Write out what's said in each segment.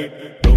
it.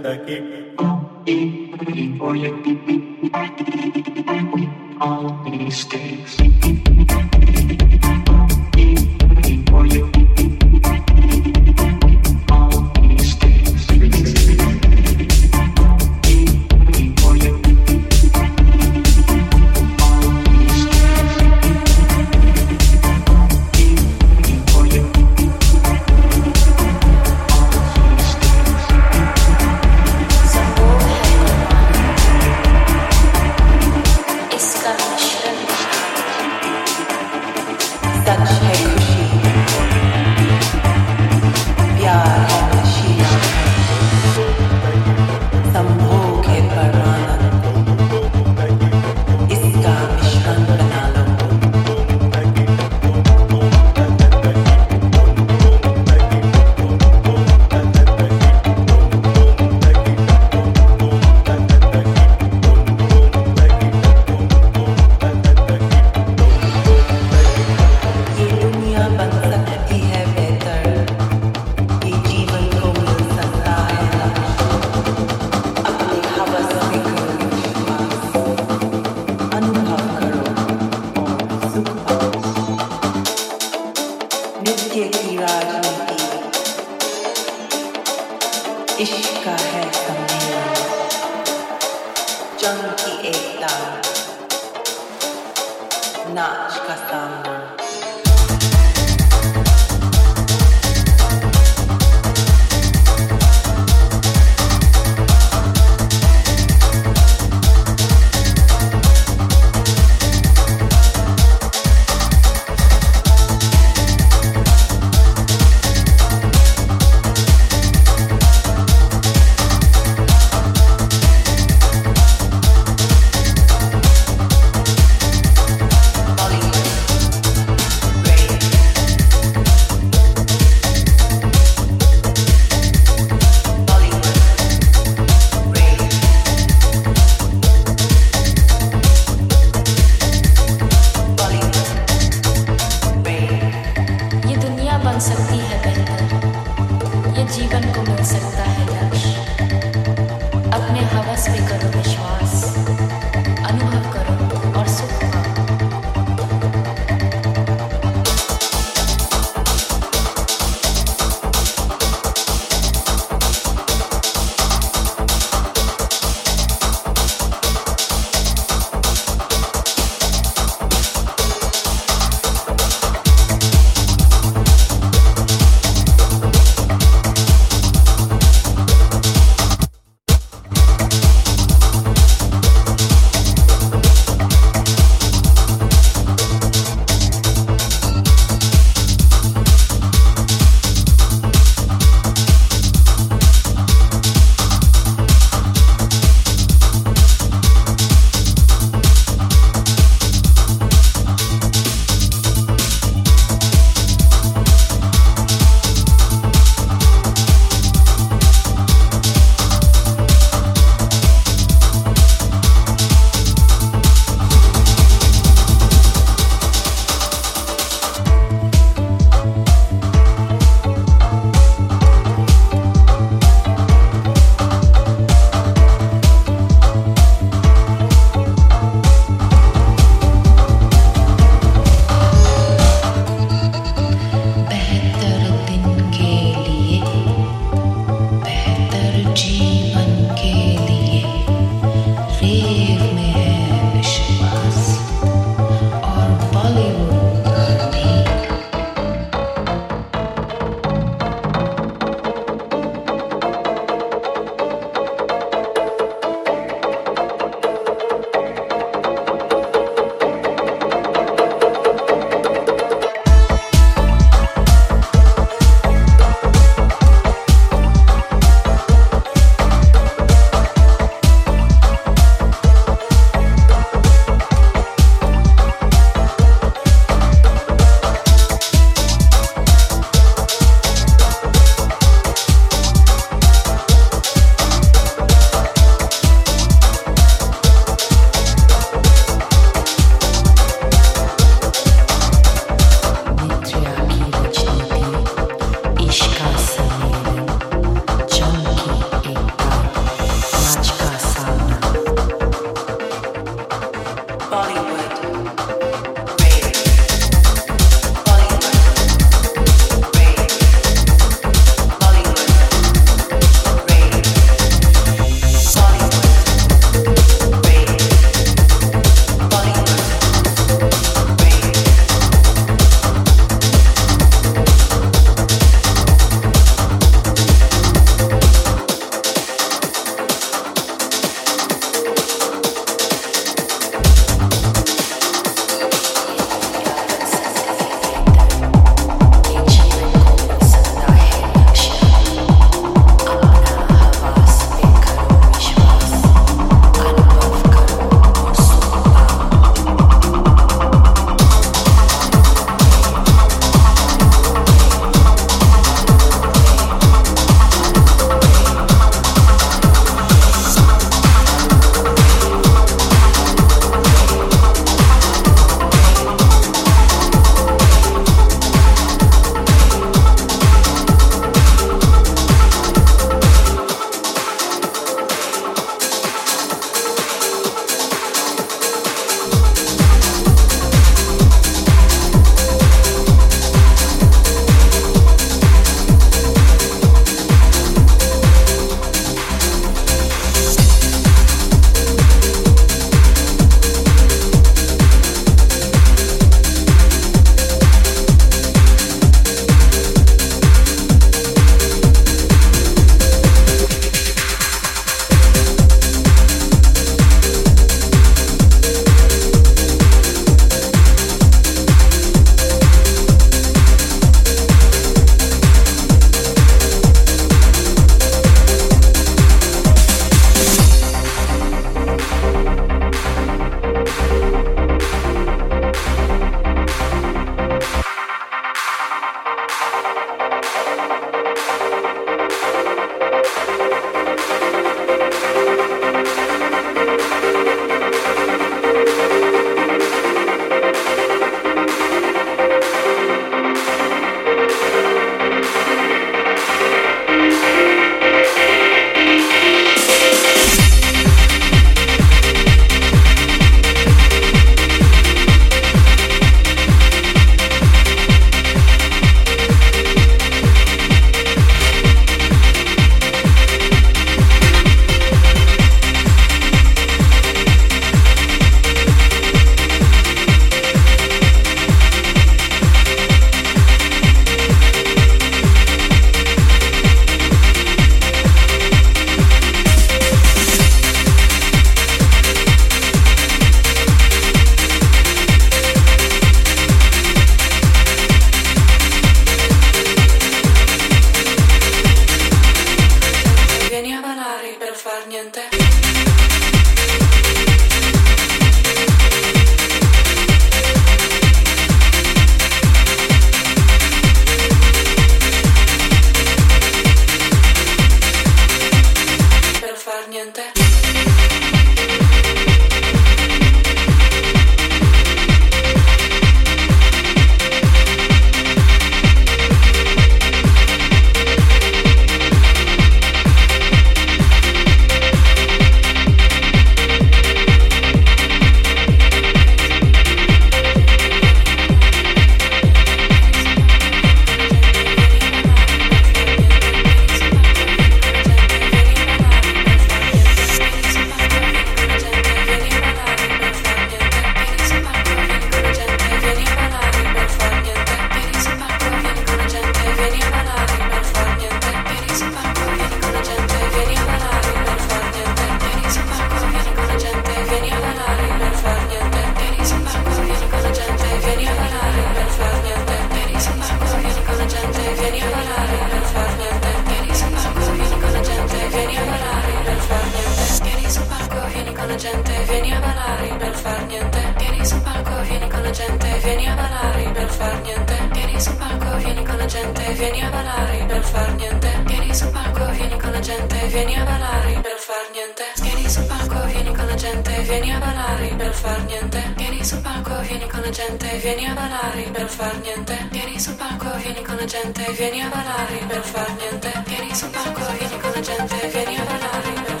gente, vieni a ballare per far niente. Vieni sul palco, vieni con la gente, vieni a ballare per far niente. Vieni sul palco, vieni con la gente, vieni a ballare per far niente. Vieni sul palco, vieni con la gente, vieni a ballare per far niente. Vieni sul palco, vieni con la gente, vieni a ballare per far niente. Vieni sul palco, vieni con la gente, vieni a ballare per far niente.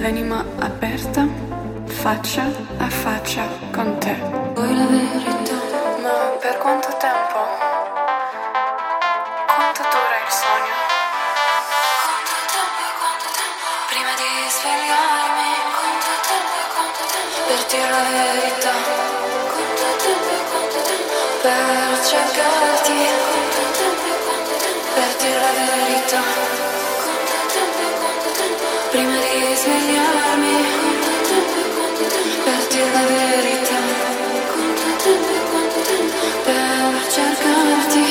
l'anima aperta, faccia a faccia con te. Vuoi la verità? Ma per quanto tempo? Quanto dura il sogno? Quanto tempo, quanto tempo? Prima di svegliarmi, quanto tempo, quanto tempo? Per dire la verità, quanto tempo, quanto tempo? Per cercarti, quanto tempo, quanto tempo? Per dire la verità prima di svegliarmi conta tempo verità conta tempo quanto tempo per cercarti.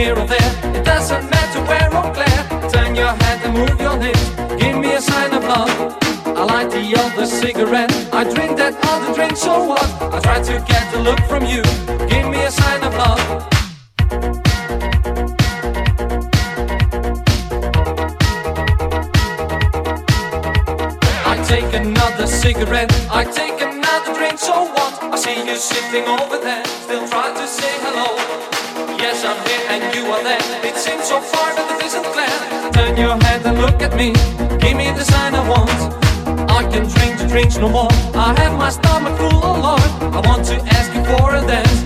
here or there. It doesn't matter where or where. Turn your head and move your lips. Give me a sign of love. I light the other cigarette. I drink that other drink, so what? I try to get a look from you. Give me a sign of love. I take another cigarette. I take another drink, so what? I see you sitting over there, still trying to sit. Here and you are there. It seems so far, but it isn't clear. Turn your head and look at me. Give me the sign I want. I can drink the drinks no more. I have my stomach full, of Lord. I want to ask you for a dance.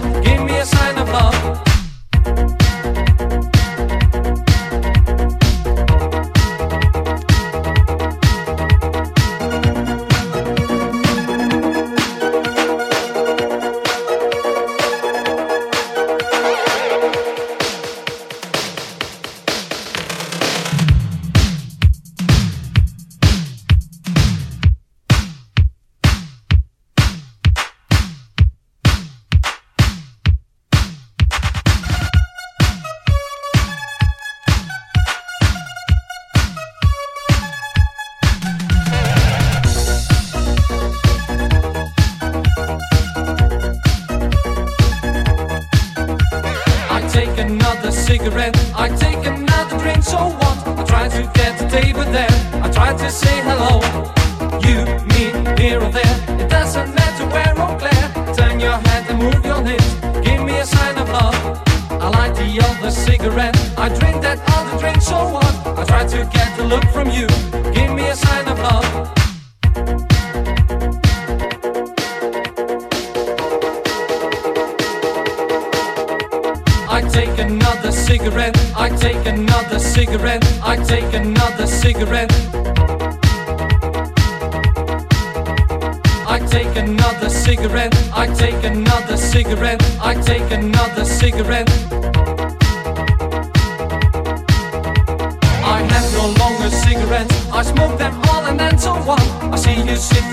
look from you. Give me a sign of love. I take another cigarette. I take another cigarette. I take another cigarette. I take another cigarette. I take another cigarette. I take another cigarette.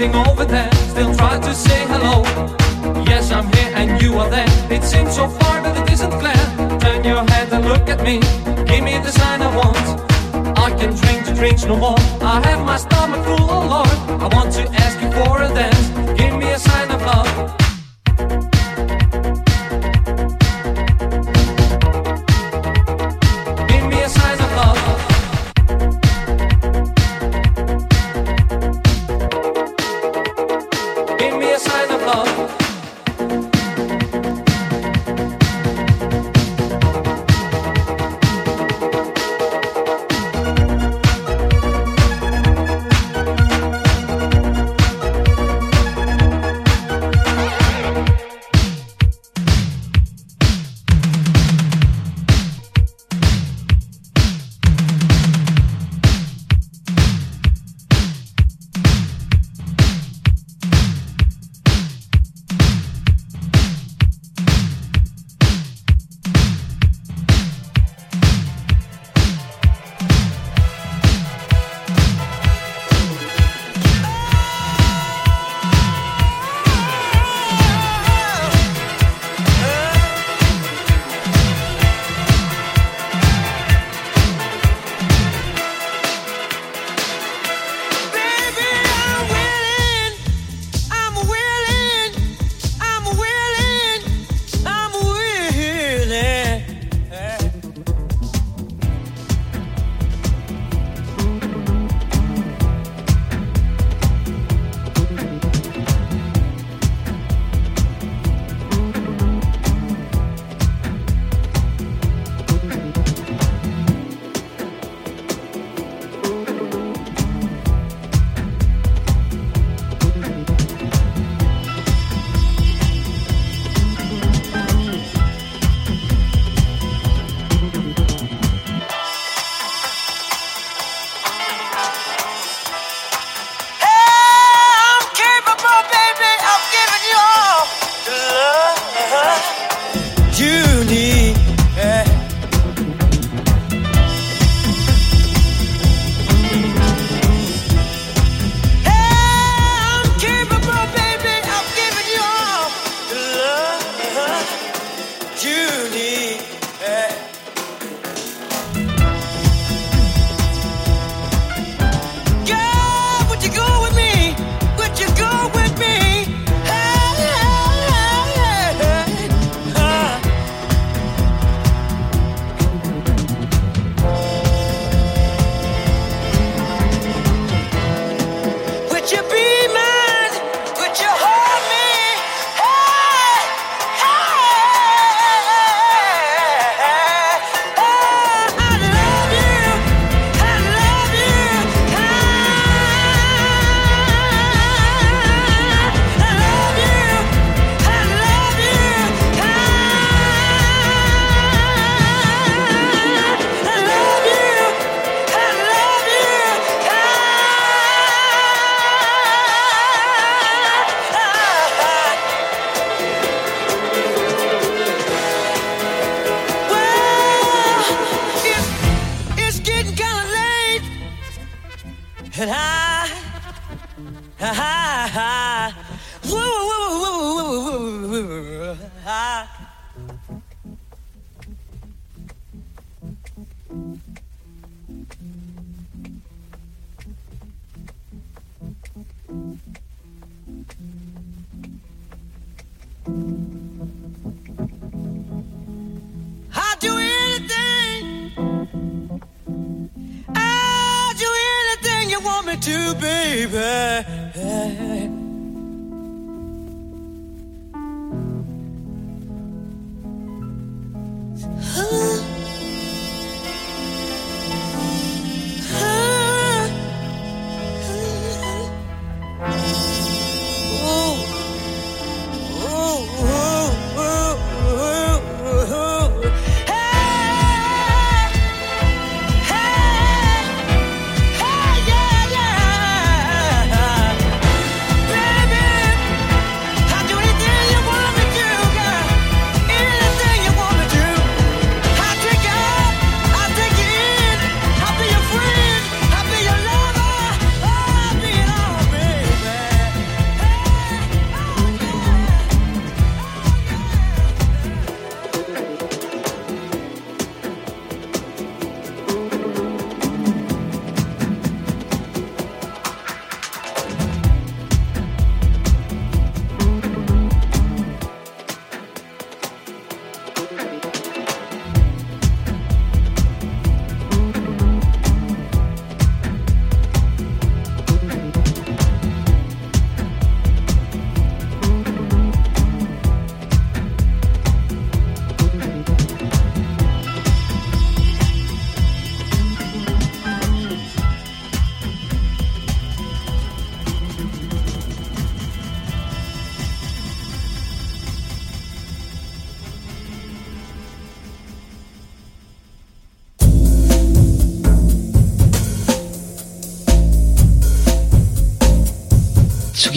over there, still try to say hello. Yes, I'm here and you are there. It seems so far, but it isn't clear. Turn your head and look at me. Give me the sign I want. I can drink the drinks no more. I have my stomach full, oh Lord. I want to ask you for a dance.